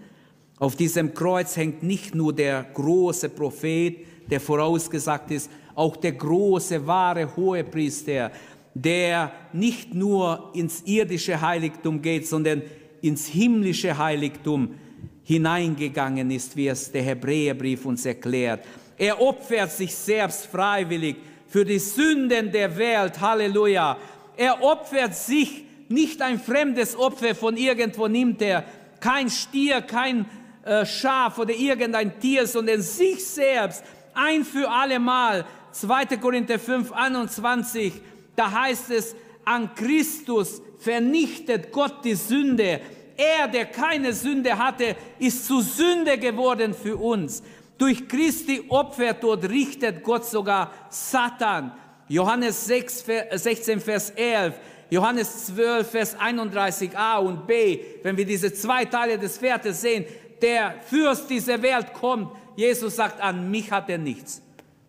Auf diesem Kreuz hängt nicht nur der große Prophet, der vorausgesagt ist, auch der große, wahre Hohepriester, der nicht nur ins irdische Heiligtum geht, sondern ins himmlische Heiligtum hineingegangen ist, wie es der Hebräerbrief uns erklärt. Er opfert sich selbst freiwillig für die Sünden der Welt. Halleluja. Er opfert sich, nicht ein fremdes Opfer von irgendwo nimmt er, kein Stier, kein äh, Schaf oder irgendein Tier, sondern sich selbst, ein für allemal. 2. Korinther 5, 21, da heißt es, an Christus vernichtet Gott die Sünde. Er, der keine Sünde hatte, ist zu Sünde geworden für uns. Durch Christi Opfertod richtet Gott sogar Satan. Johannes 6, 16, Vers 11. Johannes 12, Vers 31a und b, wenn wir diese zwei Teile des Verses sehen, der Fürst dieser Welt kommt. Jesus sagt, an mich hat er nichts.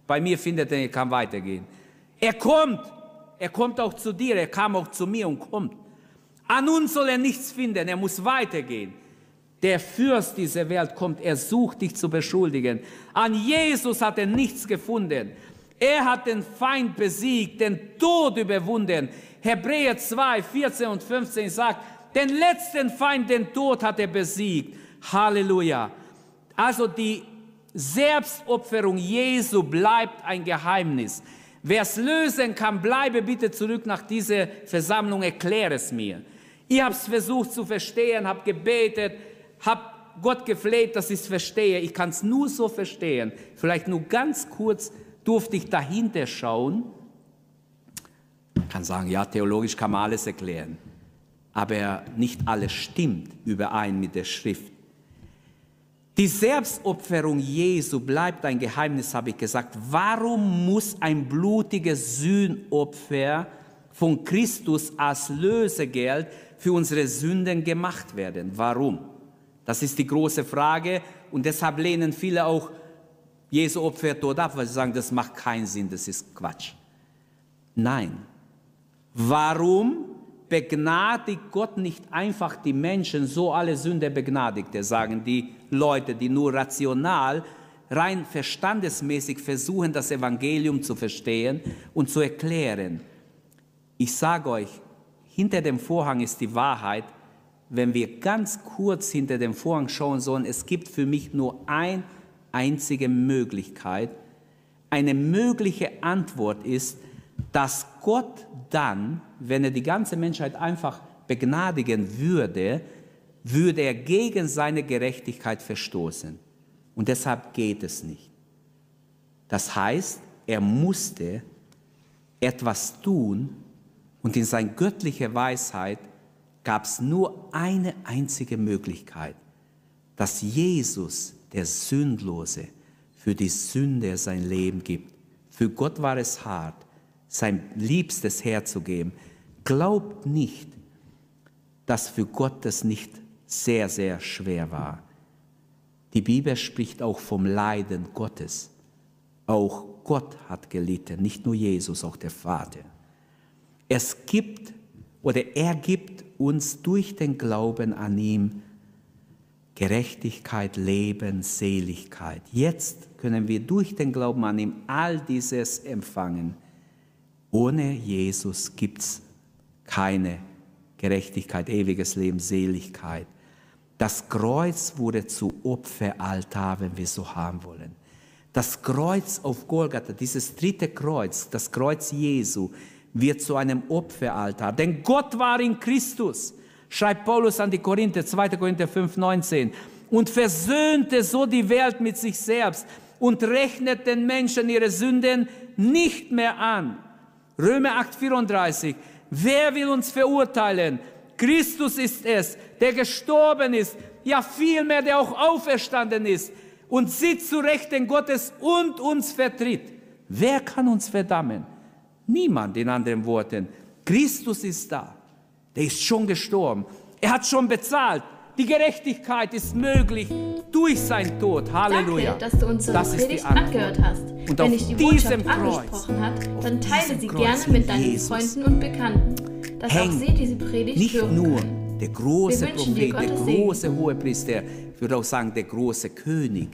Bei mir findet er, er kann weitergehen. Er kommt. Er kommt auch zu dir. Er kam auch zu mir und kommt. An uns soll er nichts finden. Er muss weitergehen. Der Fürst dieser Welt kommt. Er sucht dich zu beschuldigen. An Jesus hat er nichts gefunden. Er hat den Feind besiegt, den Tod überwunden. Hebräer 2, 14 und 15 sagt, den letzten Feind, den Tod hat er besiegt. Halleluja. Also die Selbstopferung Jesu bleibt ein Geheimnis. Wer es lösen kann, bleibe bitte zurück nach dieser Versammlung, erkläre es mir. Ich habe es versucht zu verstehen, habe gebetet, habe Gott gefleht, dass ich es verstehe. Ich kann es nur so verstehen. Vielleicht nur ganz kurz durfte ich dahinter schauen. Man kann sagen, ja, theologisch kann man alles erklären. Aber nicht alles stimmt überein mit der Schrift. Die Selbstopferung Jesu bleibt ein Geheimnis, habe ich gesagt. Warum muss ein blutiges Sühnopfer von Christus als Lösegeld für unsere Sünden gemacht werden? Warum? Das ist die große Frage und deshalb lehnen viele auch Jesu Opfer dort ab, weil sie sagen, das macht keinen Sinn, das ist Quatsch. Nein. Warum begnadigt Gott nicht einfach die Menschen, so alle Sünder begnadigte, sagen die Leute, die nur rational, rein verstandesmäßig versuchen, das Evangelium zu verstehen und zu erklären. Ich sage euch, hinter dem Vorhang ist die Wahrheit. Wenn wir ganz kurz hinter dem Vorhang schauen sollen, es gibt für mich nur eine einzige Möglichkeit. Eine mögliche Antwort ist, dass Gott dann, wenn er die ganze Menschheit einfach begnadigen würde, würde er gegen seine Gerechtigkeit verstoßen. Und deshalb geht es nicht. Das heißt, er musste etwas tun und in seiner göttlichen Weisheit gab es nur eine einzige Möglichkeit, dass Jesus, der Sündlose, für die Sünde sein Leben gibt. Für Gott war es hart, sein Liebstes herzugeben. Glaubt nicht, dass für Gott das nicht sehr, sehr schwer war. Die Bibel spricht auch vom Leiden Gottes. Auch Gott hat gelitten, nicht nur Jesus, auch der Vater. Es gibt oder er gibt uns durch den Glauben an ihm Gerechtigkeit, Leben, Seligkeit. Jetzt können wir durch den Glauben an ihm all dieses empfangen. Ohne Jesus gibt es keine Gerechtigkeit, ewiges Leben, Seligkeit. Das Kreuz wurde zu Opferaltar, wenn wir so haben wollen. Das Kreuz auf Golgatha, dieses dritte Kreuz, das Kreuz Jesu, wird zu einem Opferaltar. Denn Gott war in Christus, schreibt Paulus an die Korinther, 2. Korinther 5, 19, und versöhnte so die Welt mit sich selbst und rechnet den Menschen ihre Sünden nicht mehr an. Römer 8, 34. Wer will uns verurteilen? Christus ist es, der gestorben ist, ja vielmehr, der auch auferstanden ist und sitzt zu Rechten Gottes und uns vertritt. Wer kann uns verdammen? Niemand, in anderen Worten. Christus ist da. Der ist schon gestorben. Er hat schon bezahlt. Die Gerechtigkeit ist möglich durch sein Tod. Halleluja. Danke, dass du unsere das Predigt angehört hast. Und Wenn dich die Botschaft angesprochen hat, dann teile sie gerne mit deinen Jesus Freunden und Bekannten dass auch sie diese Predigt nicht hören nur können. der große Prophet, der große Hohepriester, ich würde auch sagen, der große König,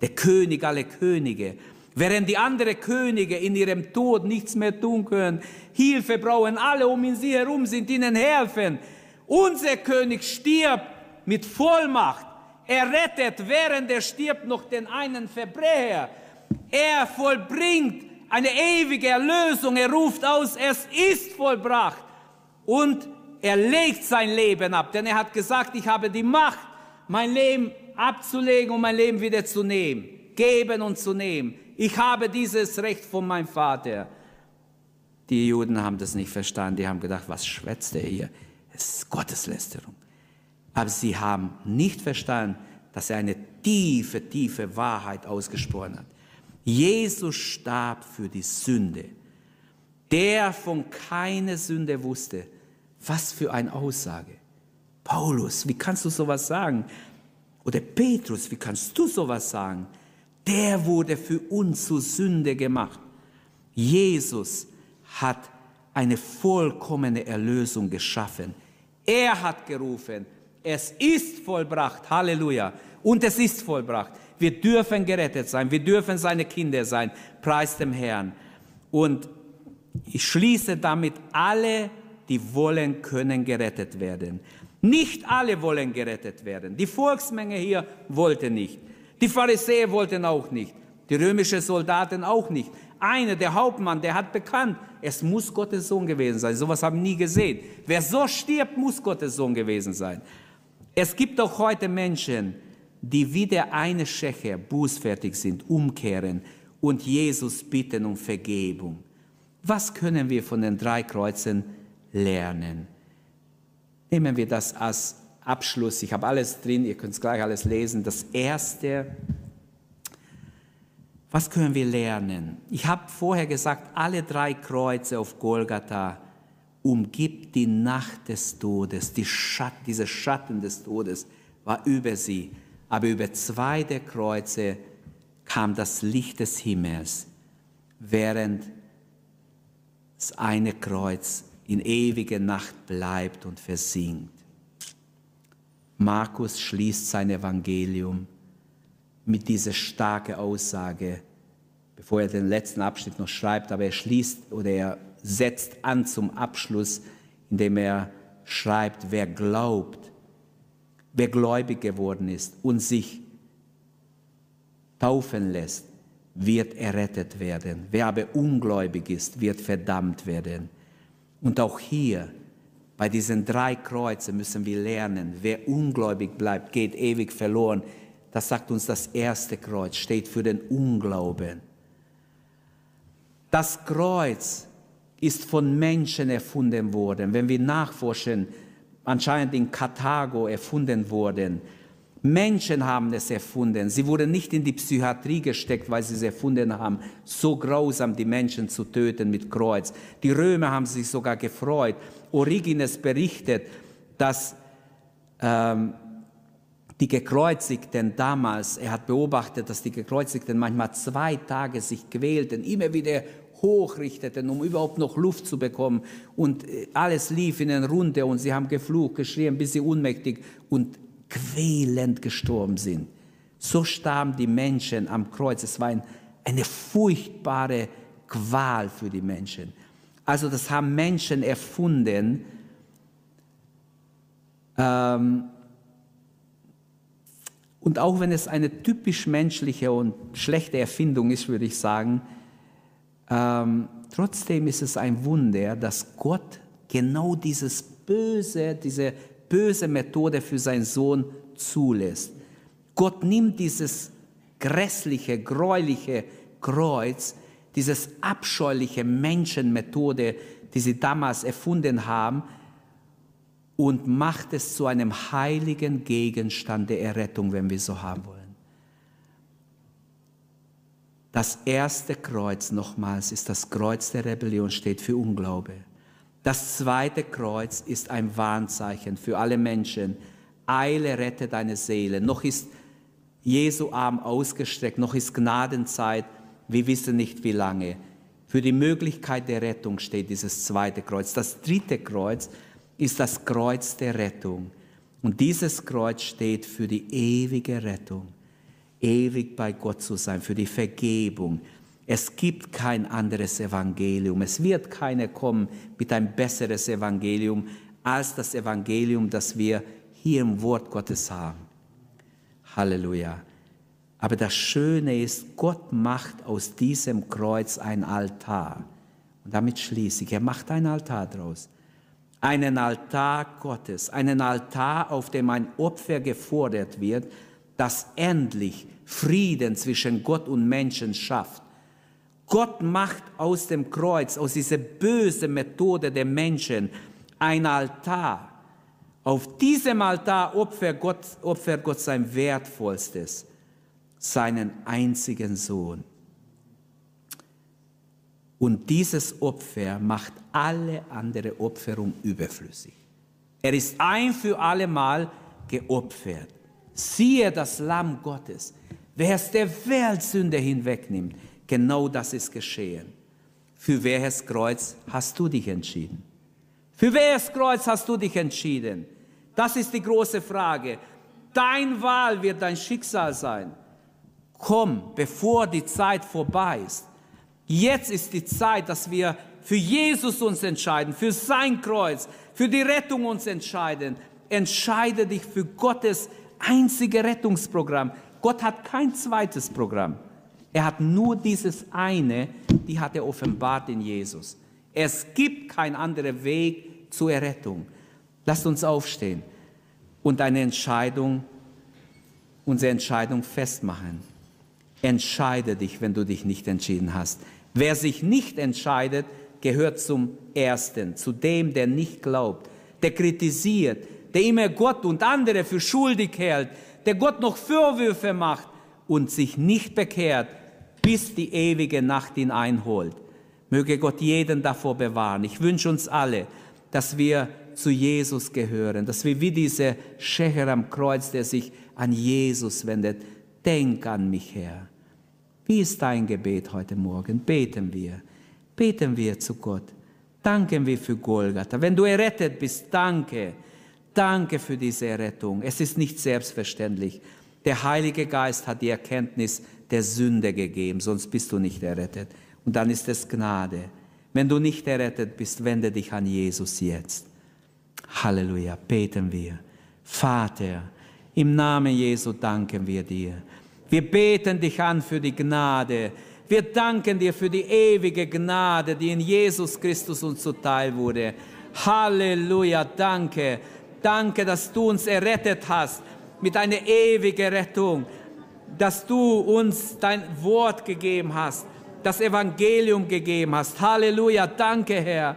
der König aller Könige. Während die anderen Könige in ihrem Tod nichts mehr tun können, Hilfe brauchen, alle um sie herum sind ihnen helfen. Unser König stirbt mit Vollmacht. Er rettet, während er stirbt, noch den einen Verbrecher. Er vollbringt eine ewige Erlösung. Er ruft aus, es ist vollbracht und er legt sein Leben ab, denn er hat gesagt, ich habe die Macht, mein Leben abzulegen und mein Leben wieder zu nehmen, geben und zu nehmen. Ich habe dieses Recht von meinem Vater. Die Juden haben das nicht verstanden, die haben gedacht, was schwätzt er hier? Es ist Gotteslästerung. Aber sie haben nicht verstanden, dass er eine tiefe, tiefe Wahrheit ausgesprochen hat. Jesus starb für die Sünde. Der von keiner Sünde wusste. Was für eine Aussage. Paulus, wie kannst du sowas sagen? Oder Petrus, wie kannst du sowas sagen? Der wurde für uns zu Sünde gemacht. Jesus hat eine vollkommene Erlösung geschaffen. Er hat gerufen, es ist vollbracht, Halleluja. Und es ist vollbracht. Wir dürfen gerettet sein, wir dürfen seine Kinder sein, preis dem Herrn. Und ich schließe damit, alle, die wollen, können gerettet werden. Nicht alle wollen gerettet werden. Die Volksmenge hier wollte nicht. Die Pharisäer wollten auch nicht. Die römischen Soldaten auch nicht. Einer, der Hauptmann, der hat bekannt, es muss Gottes Sohn gewesen sein. Sowas haben nie gesehen. Wer so stirbt, muss Gottes Sohn gewesen sein. Es gibt auch heute Menschen, die wie der eine Schächer bußfertig sind, umkehren und Jesus bitten um Vergebung. Was können wir von den drei Kreuzen lernen? Nehmen wir das als Abschluss. Ich habe alles drin, ihr könnt es gleich alles lesen. Das erste, was können wir lernen? Ich habe vorher gesagt, alle drei Kreuze auf Golgatha umgibt die Nacht des Todes, die Schatten, diese Schatten des Todes war über sie. Aber über zwei der Kreuze kam das Licht des Himmels, während das eine Kreuz in ewige Nacht bleibt und versinkt. Markus schließt sein Evangelium mit dieser starken Aussage, bevor er den letzten Abschnitt noch schreibt, aber er schließt oder er setzt an zum Abschluss, indem er schreibt, wer glaubt, wer gläubig geworden ist und sich taufen lässt, wird errettet werden. Wer aber ungläubig ist, wird verdammt werden. Und auch hier, bei diesen drei Kreuzen müssen wir lernen, wer ungläubig bleibt, geht ewig verloren. Das sagt uns das erste Kreuz, steht für den Unglauben. Das Kreuz ist von Menschen erfunden worden. Wenn wir nachforschen, anscheinend in Karthago erfunden worden. Menschen haben es erfunden. Sie wurden nicht in die Psychiatrie gesteckt, weil sie es erfunden haben, so grausam die Menschen zu töten mit Kreuz. Die Römer haben sich sogar gefreut. Origenes berichtet, dass ähm, die Gekreuzigten damals, er hat beobachtet, dass die Gekreuzigten manchmal zwei Tage sich quälten, immer wieder hochrichteten, um überhaupt noch Luft zu bekommen. Und äh, alles lief in eine Runde und sie haben geflucht, geschrien, bis sie unmächtig und quälend gestorben sind. So starben die Menschen am Kreuz. Es war ein, eine furchtbare Qual für die Menschen. Also das haben Menschen erfunden. Ähm, und auch wenn es eine typisch menschliche und schlechte Erfindung ist, würde ich sagen, ähm, trotzdem ist es ein Wunder, dass Gott genau dieses böse, diese böse Methode für seinen Sohn zulässt. Gott nimmt dieses grässliche, gräuliche Kreuz, dieses abscheuliche Menschenmethode, die sie damals erfunden haben, und macht es zu einem heiligen Gegenstand der Errettung, wenn wir so haben wollen. Das erste Kreuz nochmals ist das Kreuz der Rebellion, steht für Unglaube. Das zweite Kreuz ist ein Warnzeichen für alle Menschen. Eile, rette deine Seele. Noch ist Jesu Arm ausgestreckt, noch ist Gnadenzeit. Wir wissen nicht wie lange. Für die Möglichkeit der Rettung steht dieses zweite Kreuz. Das dritte Kreuz ist das Kreuz der Rettung. Und dieses Kreuz steht für die ewige Rettung ewig bei Gott zu sein, für die Vergebung. Es gibt kein anderes Evangelium. Es wird keiner kommen mit ein besseres Evangelium als das Evangelium, das wir hier im Wort Gottes haben. Halleluja. Aber das Schöne ist, Gott macht aus diesem Kreuz ein Altar. Und damit schließe ich, er macht ein Altar draus. Einen Altar Gottes, einen Altar, auf dem ein Opfer gefordert wird, das endlich Frieden zwischen Gott und Menschen schafft. Gott macht aus dem Kreuz, aus dieser bösen Methode der Menschen, ein Altar, Auf diesem Altar opfert Gott, opfert Gott sein Wertvollstes, seinen einzigen Sohn. Und dieses Opfer macht alle andere Opferung überflüssig. Er ist ein für alle Mal geopfert. Siehe das Lamm Gottes, wer es der Weltsünde hinwegnimmt. Genau das ist geschehen. Für welches Kreuz hast du dich entschieden? Für welches Kreuz hast du dich entschieden? Das ist die große Frage. Dein Wahl wird dein Schicksal sein. Komm, bevor die Zeit vorbei ist. Jetzt ist die Zeit, dass wir für Jesus uns entscheiden, für sein Kreuz, für die Rettung uns entscheiden. Entscheide dich für Gottes einzige Rettungsprogramm. Gott hat kein zweites Programm. Er hat nur dieses eine, die hat er offenbart in Jesus. Es gibt keinen anderen Weg zur Errettung. Lasst uns aufstehen und eine Entscheidung, unsere Entscheidung festmachen. Entscheide dich, wenn du dich nicht entschieden hast. Wer sich nicht entscheidet, gehört zum Ersten, zu dem, der nicht glaubt, der kritisiert, der immer Gott und andere für schuldig hält, der Gott noch Vorwürfe macht und sich nicht bekehrt, bis die ewige Nacht ihn einholt. Möge Gott jeden davor bewahren. Ich wünsche uns alle, dass wir zu Jesus gehören, dass wir wie diese Schächer am Kreuz, der sich an Jesus wendet, denk an mich, Herr. Wie ist dein Gebet heute Morgen? Beten wir. Beten wir zu Gott. Danken wir für Golgatha. Wenn du errettet bist, danke. Danke für diese Errettung. Es ist nicht selbstverständlich. Der Heilige Geist hat die Erkenntnis der Sünde gegeben, sonst bist du nicht errettet. Und dann ist es Gnade. Wenn du nicht errettet bist, wende dich an Jesus jetzt. Halleluja, beten wir. Vater, im Namen Jesu danken wir dir. Wir beten dich an für die Gnade. Wir danken dir für die ewige Gnade, die in Jesus Christus uns zuteil wurde. Halleluja, danke. Danke, dass du uns errettet hast mit einer ewigen Rettung, dass du uns dein Wort gegeben hast, das Evangelium gegeben hast. Halleluja, danke, Herr.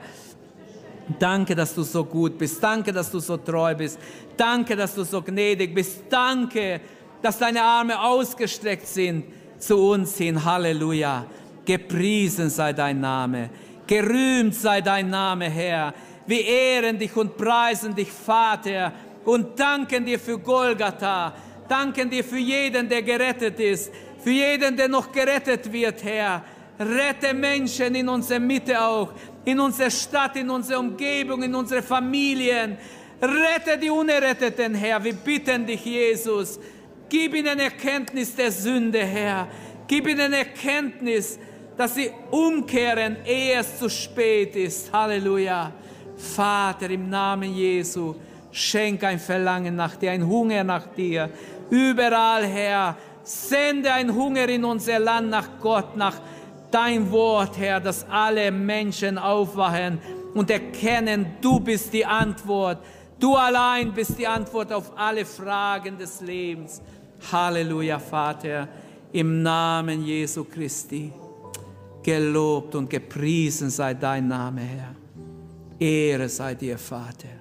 Danke, dass du so gut bist. Danke, dass du so treu bist. Danke, dass du so gnädig bist. Danke, dass deine Arme ausgestreckt sind zu uns hin. Halleluja. Gepriesen sei dein Name. Gerühmt sei dein Name, Herr. Wir ehren dich und preisen dich, Vater, und danken dir für Golgatha. Danken dir für jeden, der gerettet ist. Für jeden, der noch gerettet wird, Herr. Rette Menschen in unserer Mitte auch in unserer Stadt, in unserer Umgebung, in unsere Familien. Rette die Unerretteten, Herr. Wir bitten dich, Jesus. Gib ihnen Erkenntnis der Sünde, Herr. Gib ihnen Erkenntnis, dass sie umkehren, ehe es zu spät ist. Halleluja. Vater, im Namen Jesu, schenk ein Verlangen nach dir, ein Hunger nach dir. Überall, Herr, sende ein Hunger in unser Land nach Gott, nach dein Wort, Herr, dass alle Menschen aufwachen und erkennen, du bist die Antwort. Du allein bist die Antwort auf alle Fragen des Lebens. Halleluja, Vater, im Namen Jesu Christi. Gelobt und gepriesen sei dein Name, Herr. Ehre sei dir, Vater.